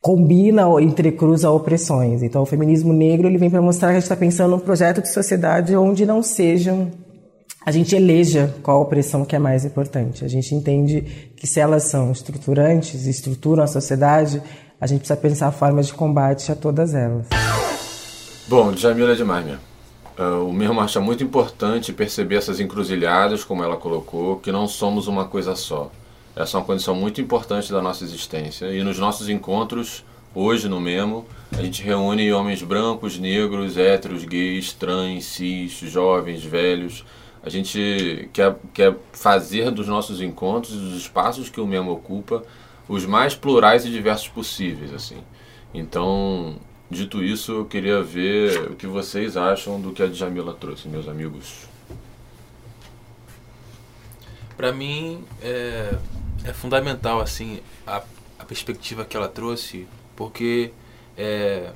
combina ou entrecruza opressões. Então, o feminismo negro ele vem para mostrar que a gente está pensando num projeto de sociedade onde não sejam a gente eleja qual opressão que é mais importante. A gente entende que se elas são estruturantes, estruturam a sociedade, a gente precisa pensar formas de combate a todas elas. Bom, Jamila é demais mesmo. Uh, o mesmo acha muito importante perceber essas encruzilhadas, como ela colocou, que não somos uma coisa só. Essa é uma condição muito importante da nossa existência. E nos nossos encontros, hoje no Memo, a gente reúne homens brancos, negros, héteros, gays, trans, cis, jovens, velhos. A gente quer, quer fazer dos nossos encontros, dos espaços que o Memo ocupa, os mais plurais e diversos possíveis. assim. Então, Dito isso, eu queria ver o que vocês acham do que a Djamila trouxe, meus amigos. Para mim, é, é, fundamental assim a, a, perspectiva que ela trouxe, porque é,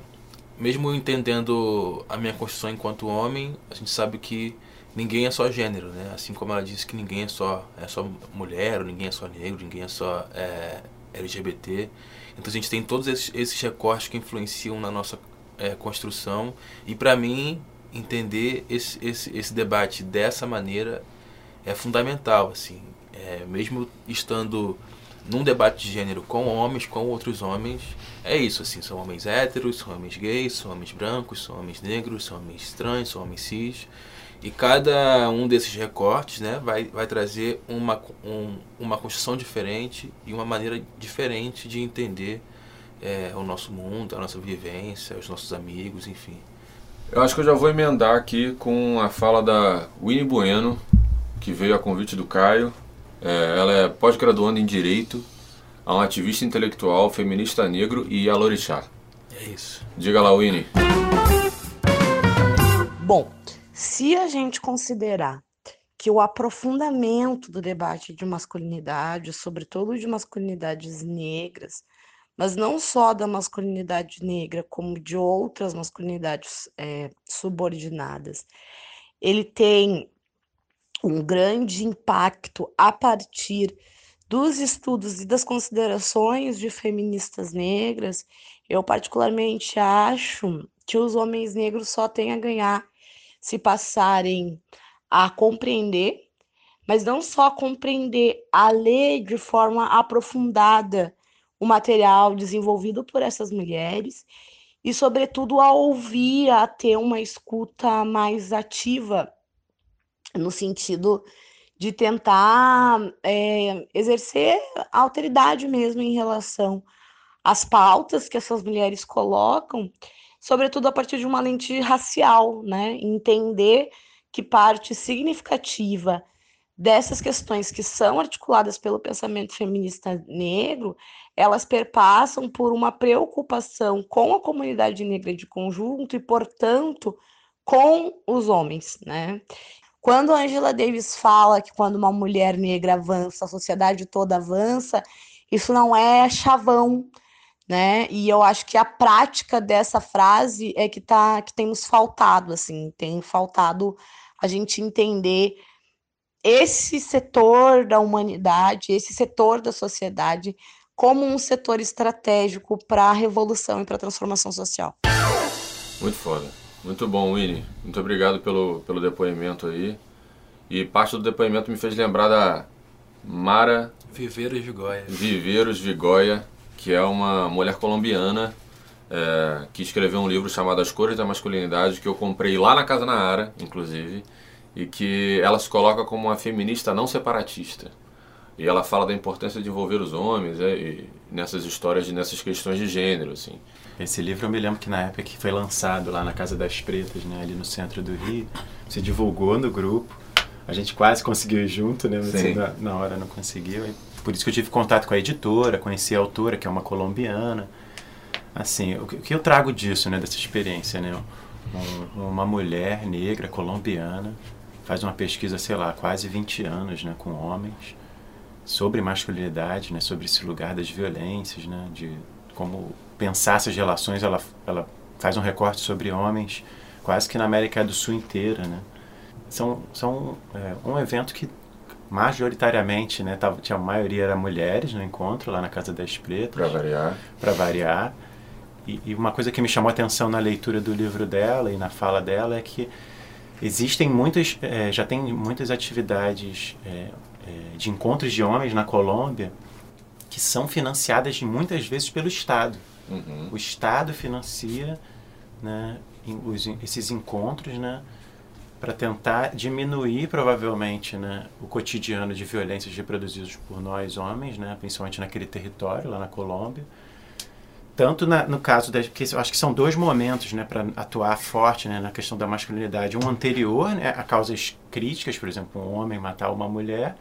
mesmo entendendo a minha construção enquanto homem, a gente sabe que ninguém é só gênero, né? Assim como ela disse que ninguém é só é só mulher, ninguém é só negro, ninguém é só é, LGBT. Então a gente tem todos esses, esses recortes que influenciam na nossa é, construção. E para mim, entender esse, esse, esse debate dessa maneira é fundamental. assim é, Mesmo estando num debate de gênero com homens, com outros homens, é isso, assim, são homens héteros, são homens gays, são homens brancos, são homens negros, são homens trans, são homens cis. E cada um desses recortes né, vai, vai trazer uma, um, uma construção diferente e uma maneira diferente de entender é, o nosso mundo, a nossa vivência, os nossos amigos, enfim. Eu acho que eu já vou emendar aqui com a fala da Winnie Bueno, que veio a convite do Caio. É, ela é pós-graduanda em Direito, é um ativista intelectual, feminista negro e alorixá. É isso. Diga lá, Winnie. Bom, se a gente considerar que o aprofundamento do debate de masculinidade, sobretudo de masculinidades negras, mas não só da masculinidade negra, como de outras masculinidades é, subordinadas, ele tem um grande impacto a partir dos estudos e das considerações de feministas negras. Eu, particularmente, acho que os homens negros só têm a ganhar se passarem a compreender, mas não só compreender, a ler de forma aprofundada o material desenvolvido por essas mulheres e, sobretudo, a ouvir, a ter uma escuta mais ativa, no sentido de tentar é, exercer alteridade mesmo em relação às pautas que essas mulheres colocam sobretudo a partir de uma lente racial, né? Entender que parte significativa dessas questões que são articuladas pelo pensamento feminista negro, elas perpassam por uma preocupação com a comunidade negra de conjunto e, portanto, com os homens, né? Quando Angela Davis fala que quando uma mulher negra avança, a sociedade toda avança, isso não é chavão, né? E eu acho que a prática dessa frase é que tá que tem nos faltado, assim, tem faltado a gente entender esse setor da humanidade, esse setor da sociedade como um setor estratégico para a revolução e para a transformação social. Muito foda. Muito bom, Winnie. Muito obrigado pelo, pelo depoimento aí. E parte do depoimento me fez lembrar da Mara Viveiros Vigoia. Viveiros Vigoia, que é uma mulher colombiana é, que escreveu um livro chamado As Cores da Masculinidade, que eu comprei lá na Casa na Ara, inclusive, e que ela se coloca como uma feminista não separatista. E ela fala da importância de envolver os homens é, nessas histórias, nessas questões de gênero, assim. Esse livro eu me lembro que na época que foi lançado lá na Casa das Pretas, né, ali no centro do Rio, se divulgou no grupo. A gente quase conseguiu ir junto, né? Mas na, na, hora não conseguiu. Por isso que eu tive contato com a editora, conheci a autora, que é uma colombiana. Assim, o que eu trago disso, né, dessa experiência, né? Um, uma mulher negra colombiana faz uma pesquisa, sei lá, quase 20 anos, né, com homens sobre masculinidade, né, sobre esse lugar das violências, né, de como pensar essas relações, ela, ela faz um recorte sobre homens quase que na América do Sul inteira, né. São, são é, um evento que majoritariamente, né, tava, tinha a maioria era mulheres no encontro lá na Casa das Pretas. Para variar. Para variar. E, e, uma coisa que me chamou a atenção na leitura do livro dela e na fala dela é que existem muitas, é, já tem muitas atividades é, é, de encontros de homens na Colômbia que são financiadas muitas vezes pelo Estado. Uhum. O Estado financia né, os, esses encontros, né? Para tentar diminuir provavelmente né, o cotidiano de violências reproduzidas por nós homens, né, principalmente naquele território lá na Colômbia. Tanto na, no caso das. Porque eu acho que são dois momentos né, para atuar forte né, na questão da masculinidade. Um anterior né, a causas críticas, por exemplo, um homem matar uma mulher,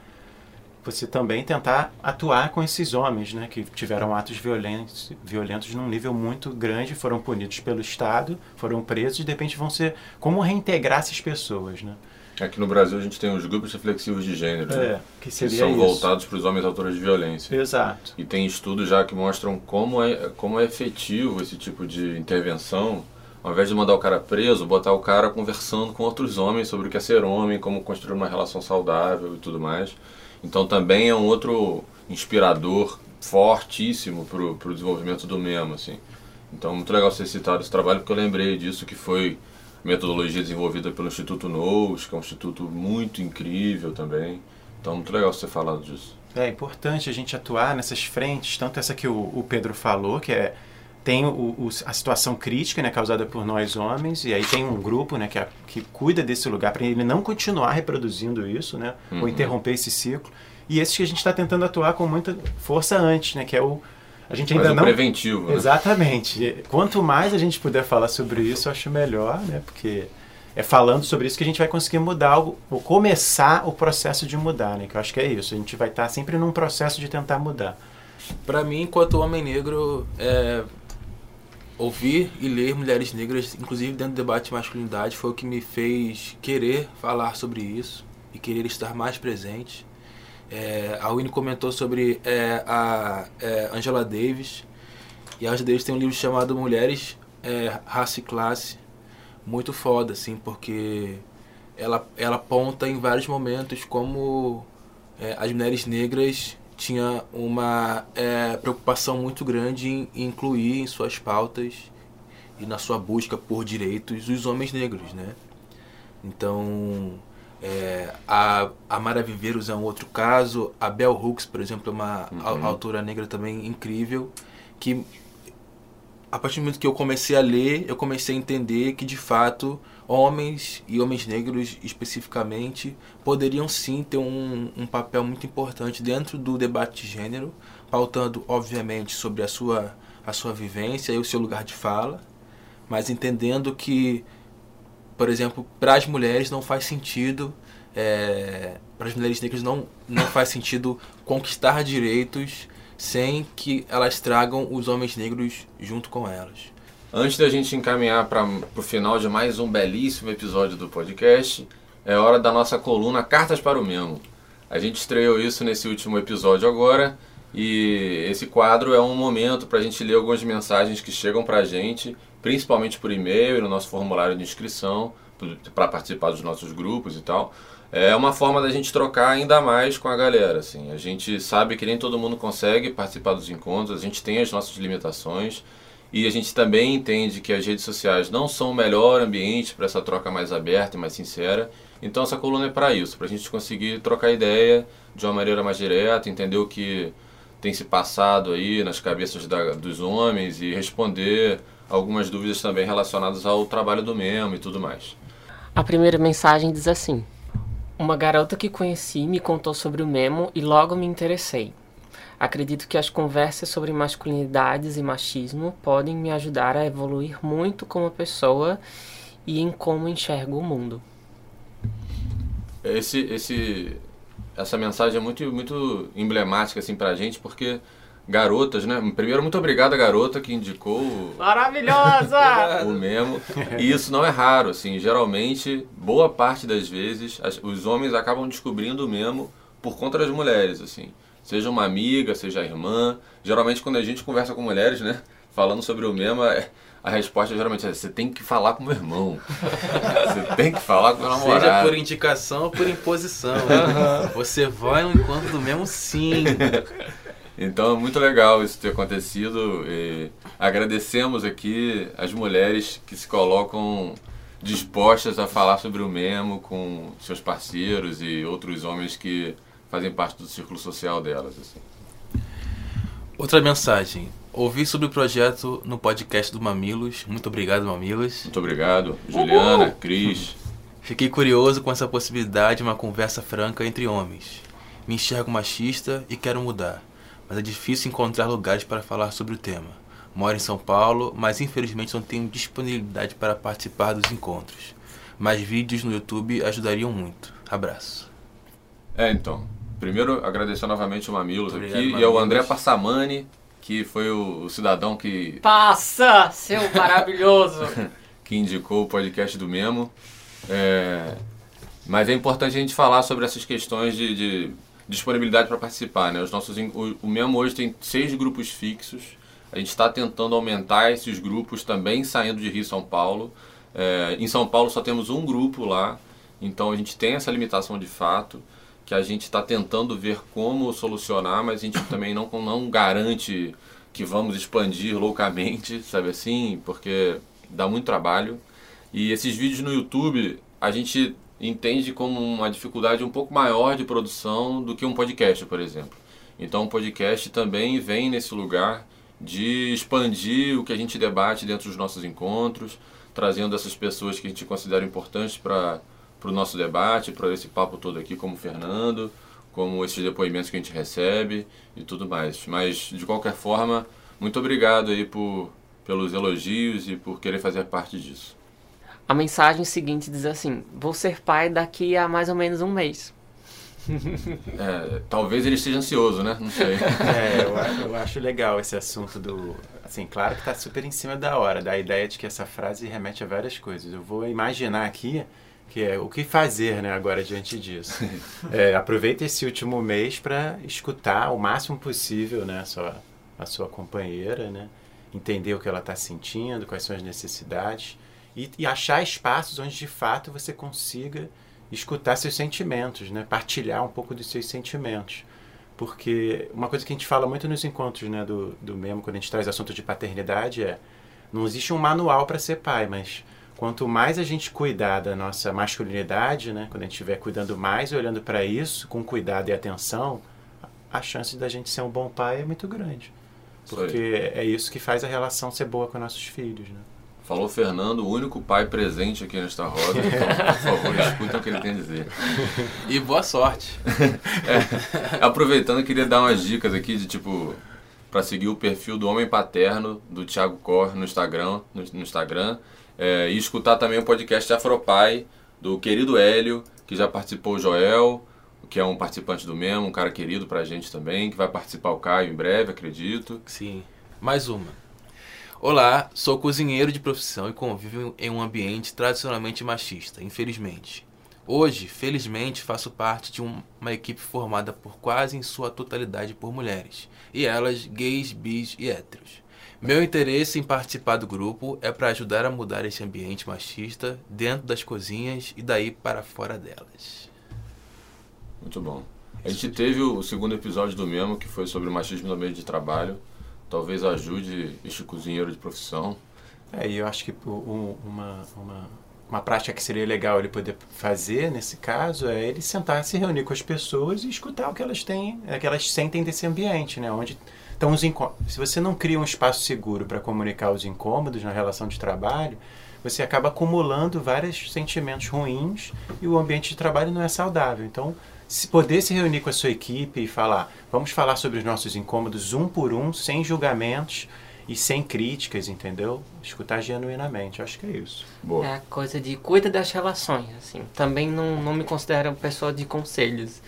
você também tentar atuar com esses homens, né, que tiveram atos violentos, violentos num nível muito grande, foram punidos pelo Estado, foram presos e de repente vão ser como reintegrar essas pessoas, né? Aqui no Brasil a gente tem os grupos reflexivos de gênero, é, né? que, que são isso. voltados para os homens autores de violência. Exato. E tem estudos já que mostram como é, como é efetivo esse tipo de intervenção. Ao invés de mandar o cara preso, botar o cara conversando com outros homens sobre o que é ser homem, como construir uma relação saudável e tudo mais. Então também é um outro inspirador fortíssimo para o desenvolvimento do MEMO, assim. Então muito legal você citar esse trabalho porque eu lembrei disso que foi metodologia desenvolvida pelo Instituto NOUS, que é um instituto muito incrível também. Então muito legal você falar disso. É importante a gente atuar nessas frentes, tanto essa que o, o Pedro falou, que é tem o, o, a situação crítica, né, causada por nós homens, e aí tem um grupo, né, que, a, que cuida desse lugar para ele não continuar reproduzindo isso, né, uhum. ou interromper esse ciclo. E esse que a gente está tentando atuar com muita força antes, né, que é o a gente ainda não preventivo. Né? Exatamente. Quanto mais a gente puder falar sobre isso, eu acho melhor, né, porque é falando sobre isso que a gente vai conseguir mudar algo, ou começar o processo de mudar, né, que eu acho que é isso. A gente vai estar sempre num processo de tentar mudar. Para mim, enquanto homem negro, é, ouvir e ler mulheres negras, inclusive dentro do debate de masculinidade, foi o que me fez querer falar sobre isso e querer estar mais presente. É, a Winnie comentou sobre é, a é, Angela Davis, e a Angela Davis tem um livro chamado Mulheres, é, Raça e Classe, muito foda, assim, porque ela, ela aponta em vários momentos como é, as mulheres negras tinha uma é, preocupação muito grande em incluir em suas pautas e na sua busca por direitos os homens negros, né? Então, é, a, a Mara Viveiros é um outro caso, a Bell Hooks, por exemplo, é uma uhum. autora negra também incrível, que a partir do momento que eu comecei a ler, eu comecei a entender que de fato homens e homens negros especificamente poderiam sim ter um, um papel muito importante dentro do debate de gênero, pautando obviamente sobre a sua, a sua vivência e o seu lugar de fala, mas entendendo que, por exemplo, para as mulheres não faz sentido, é, para as mulheres negras não, não faz sentido conquistar direitos sem que elas tragam os homens negros junto com elas. Antes da gente encaminhar para o final de mais um belíssimo episódio do podcast, é hora da nossa coluna Cartas para o Memo. A gente estreou isso nesse último episódio agora e esse quadro é um momento para a gente ler algumas mensagens que chegam para a gente, principalmente por e-mail no nosso formulário de inscrição para participar dos nossos grupos e tal. É uma forma da gente trocar ainda mais com a galera. Assim. A gente sabe que nem todo mundo consegue participar dos encontros, a gente tem as nossas limitações. E a gente também entende que as redes sociais não são o melhor ambiente para essa troca mais aberta e mais sincera. Então essa coluna é para isso, para a gente conseguir trocar ideia de uma maneira mais direta, entender o que tem se passado aí nas cabeças da, dos homens e responder algumas dúvidas também relacionadas ao trabalho do Memo e tudo mais. A primeira mensagem diz assim: Uma garota que conheci me contou sobre o Memo e logo me interessei. Acredito que as conversas sobre masculinidades e machismo podem me ajudar a evoluir muito como pessoa e em como enxergo o mundo. Esse, esse, essa mensagem é muito, muito emblemática assim pra gente, porque garotas, né? Primeiro, muito obrigado garota que indicou Maravilhosa! o memo. E isso não é raro, assim, geralmente, boa parte das vezes, as, os homens acabam descobrindo o memo por conta das mulheres, assim seja uma amiga, seja a irmã. Geralmente quando a gente conversa com mulheres, né, falando sobre o mesmo, é, a resposta geralmente é: você tem que falar com meu irmão. você tem que falar com meu namorado. Seja por indicação ou por imposição. Uhum. Você vai no encontro do mesmo sim. Então é muito legal isso ter acontecido. E agradecemos aqui as mulheres que se colocam dispostas a falar sobre o Memo com seus parceiros e outros homens que fazem parte do círculo social delas. Assim. Outra mensagem. Ouvi sobre o projeto no podcast do Mamilos. Muito obrigado, Mamilos. Muito obrigado, Juliana, Uhul. Cris. Fiquei curioso com essa possibilidade de uma conversa franca entre homens. Me enxergo machista e quero mudar, mas é difícil encontrar lugares para falar sobre o tema. Moro em São Paulo, mas infelizmente não tenho disponibilidade para participar dos encontros. Mais vídeos no YouTube ajudariam muito. Abraço. É, então. Primeiro, agradecer novamente o Mamilos Obrigado, aqui Mamilos. e ao André Passamani, que foi o, o cidadão que. Passa, seu maravilhoso! que indicou o podcast do Memo. É, mas é importante a gente falar sobre essas questões de, de disponibilidade para participar. Né? Os nossos, o, o Memo hoje tem seis grupos fixos. A gente está tentando aumentar esses grupos também saindo de Rio e São Paulo. É, em São Paulo só temos um grupo lá, então a gente tem essa limitação de fato que a gente está tentando ver como solucionar, mas a gente também não, não garante que vamos expandir loucamente, sabe assim, porque dá muito trabalho. E esses vídeos no YouTube a gente entende como uma dificuldade um pouco maior de produção do que um podcast, por exemplo. Então o podcast também vem nesse lugar de expandir o que a gente debate dentro dos nossos encontros, trazendo essas pessoas que a gente considera importantes para o nosso debate, para esse papo todo aqui, como o Fernando, como esses depoimentos que a gente recebe e tudo mais. Mas, de qualquer forma, muito obrigado aí por, pelos elogios e por querer fazer parte disso. A mensagem seguinte diz assim: Vou ser pai daqui a mais ou menos um mês. É, talvez ele esteja ansioso, né? Não sei. É, eu, acho, eu acho legal esse assunto do. Assim, claro que está super em cima da hora, da ideia de que essa frase remete a várias coisas. Eu vou imaginar aqui que é o que fazer né, agora diante disso. É, aproveita esse último mês para escutar o máximo possível né, a, sua, a sua companheira, né, entender o que ela está sentindo, quais são as necessidades e, e achar espaços onde de fato você consiga escutar seus sentimentos, né? partilhar um pouco dos seus sentimentos. Porque uma coisa que a gente fala muito nos encontros né, do, do mesmo, quando a gente traz assunto de paternidade, é não existe um manual para ser pai, mas quanto mais a gente cuidar da nossa masculinidade, né, quando a gente estiver cuidando mais e olhando para isso com cuidado e atenção, a chance da gente ser um bom pai é muito grande. Porque é isso que faz a relação ser boa com nossos filhos. Né? Falou Fernando, o único pai presente aqui nesta roda. Então, por favor, escutem o que ele tem a dizer. E boa sorte. É, aproveitando, eu queria dar umas dicas aqui de tipo para seguir o perfil do Homem Paterno do Thiago Cor no Instagram, no, no Instagram, é, e escutar também o podcast Afropai do querido Hélio, que já participou o Joel, que é um participante do mesmo, um cara querido pra gente também, que vai participar o Caio em breve, acredito. Sim. Mais uma. Olá, sou cozinheiro de profissão e convivo em um ambiente tradicionalmente machista, infelizmente. Hoje, felizmente, faço parte de uma equipe formada por quase em sua totalidade por mulheres, e elas gays, bis e héteros. Meu interesse em participar do grupo é para ajudar a mudar esse ambiente machista dentro das cozinhas e daí para fora delas. Muito bom. A gente teve o segundo episódio do mesmo, que foi sobre machismo no ambiente de trabalho talvez ajude este cozinheiro de profissão. É, e eu acho que uma, uma, uma prática que seria legal ele poder fazer nesse caso é ele sentar, se reunir com as pessoas e escutar o que elas têm, é, que elas sentem desse ambiente, né? Onde estão os Se você não cria um espaço seguro para comunicar os incômodos na relação de trabalho, você acaba acumulando vários sentimentos ruins e o ambiente de trabalho não é saudável. Então, se poder se reunir com a sua equipe e falar, vamos falar sobre os nossos incômodos um por um, sem julgamentos e sem críticas, entendeu? Escutar genuinamente, acho que é isso. Boa. É a coisa de cuida das relações, assim. Também não, não me considero uma pessoa de conselhos,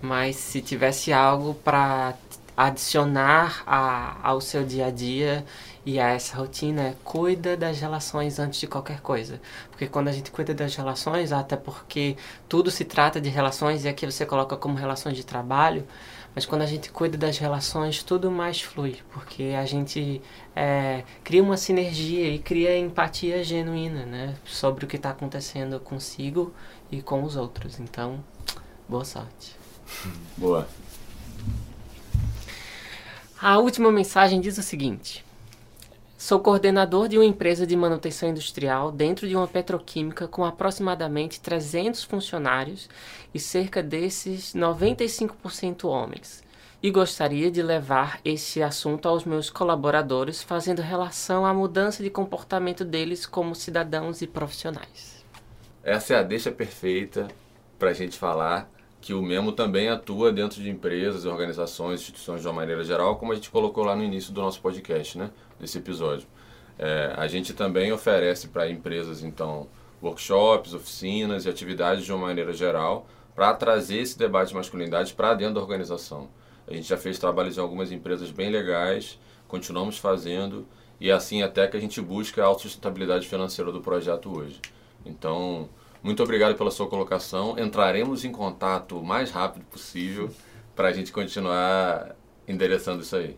mas se tivesse algo para adicionar a, ao seu dia a dia e a essa rotina é cuida das relações antes de qualquer coisa. Porque quando a gente cuida das relações, até porque tudo se trata de relações e aqui você coloca como relações de trabalho, mas quando a gente cuida das relações, tudo mais flui, porque a gente é, cria uma sinergia e cria empatia genuína, né? Sobre o que está acontecendo consigo e com os outros. Então, boa sorte. Boa. A última mensagem diz o seguinte: Sou coordenador de uma empresa de manutenção industrial dentro de uma petroquímica com aproximadamente 300 funcionários e cerca desses 95% homens. E gostaria de levar esse assunto aos meus colaboradores, fazendo relação à mudança de comportamento deles como cidadãos e profissionais. Essa é a deixa perfeita para a gente falar que o Memo também atua dentro de empresas, organizações, instituições de uma maneira geral, como a gente colocou lá no início do nosso podcast, né? Desse episódio. É, a gente também oferece para empresas, então, workshops, oficinas e atividades de uma maneira geral para trazer esse debate de masculinidade para dentro da organização. A gente já fez trabalhos em algumas empresas bem legais, continuamos fazendo e é assim até que a gente busca a autossustentabilidade financeira do projeto hoje. Então, muito obrigado pela sua colocação. Entraremos em contato o mais rápido possível para a gente continuar endereçando isso aí.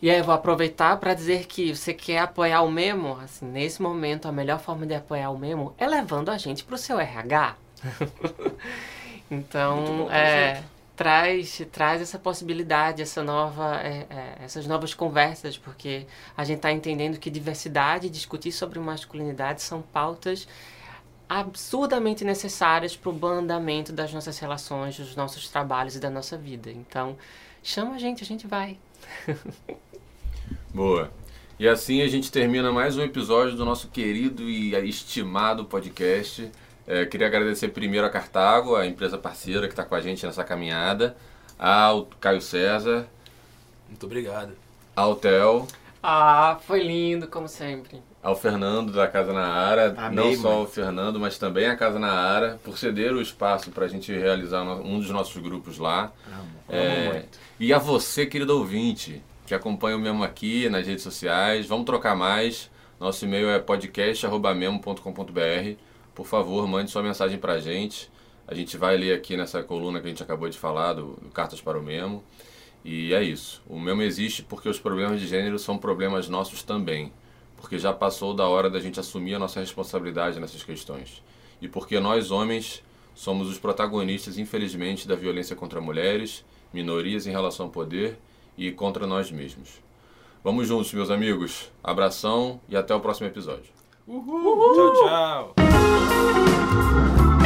E aí eu vou aproveitar para dizer que você quer apoiar o Memo, assim, nesse momento a melhor forma de apoiar o Memo é levando a gente para o seu RH. então, é, traz, traz essa possibilidade, essa nova, é, é, essas novas conversas, porque a gente está entendendo que diversidade e discutir sobre masculinidade são pautas absurdamente necessárias para o bom andamento das nossas relações, dos nossos trabalhos e da nossa vida. Então, chama a gente, a gente vai. Boa. E assim a gente termina mais um episódio do nosso querido e estimado podcast. É, queria agradecer primeiro a Cartago, a empresa parceira que está com a gente nessa caminhada, ao Caio César, Muito obrigado. ao Theo, Ah, foi lindo, como sempre. Ao Fernando da Casa na Ara, Amei, não só mãe. ao Fernando, mas também a Casa na Ara, por ceder o espaço para a gente realizar um dos nossos grupos lá. Amo, É, amo muito. E a você, querido ouvinte, que acompanha o Memo aqui nas redes sociais, vamos trocar mais. Nosso e-mail é podcast.memo.com.br. Por favor, mande sua mensagem pra gente. A gente vai ler aqui nessa coluna que a gente acabou de falar, do, do Cartas para o Memo. E é isso. O Memo existe porque os problemas de gênero são problemas nossos também. Porque já passou da hora da gente assumir a nossa responsabilidade nessas questões. E porque nós, homens, somos os protagonistas, infelizmente, da violência contra mulheres, minorias em relação ao poder e contra nós mesmos. Vamos juntos, meus amigos. Abração e até o próximo episódio. Tchau, tchau.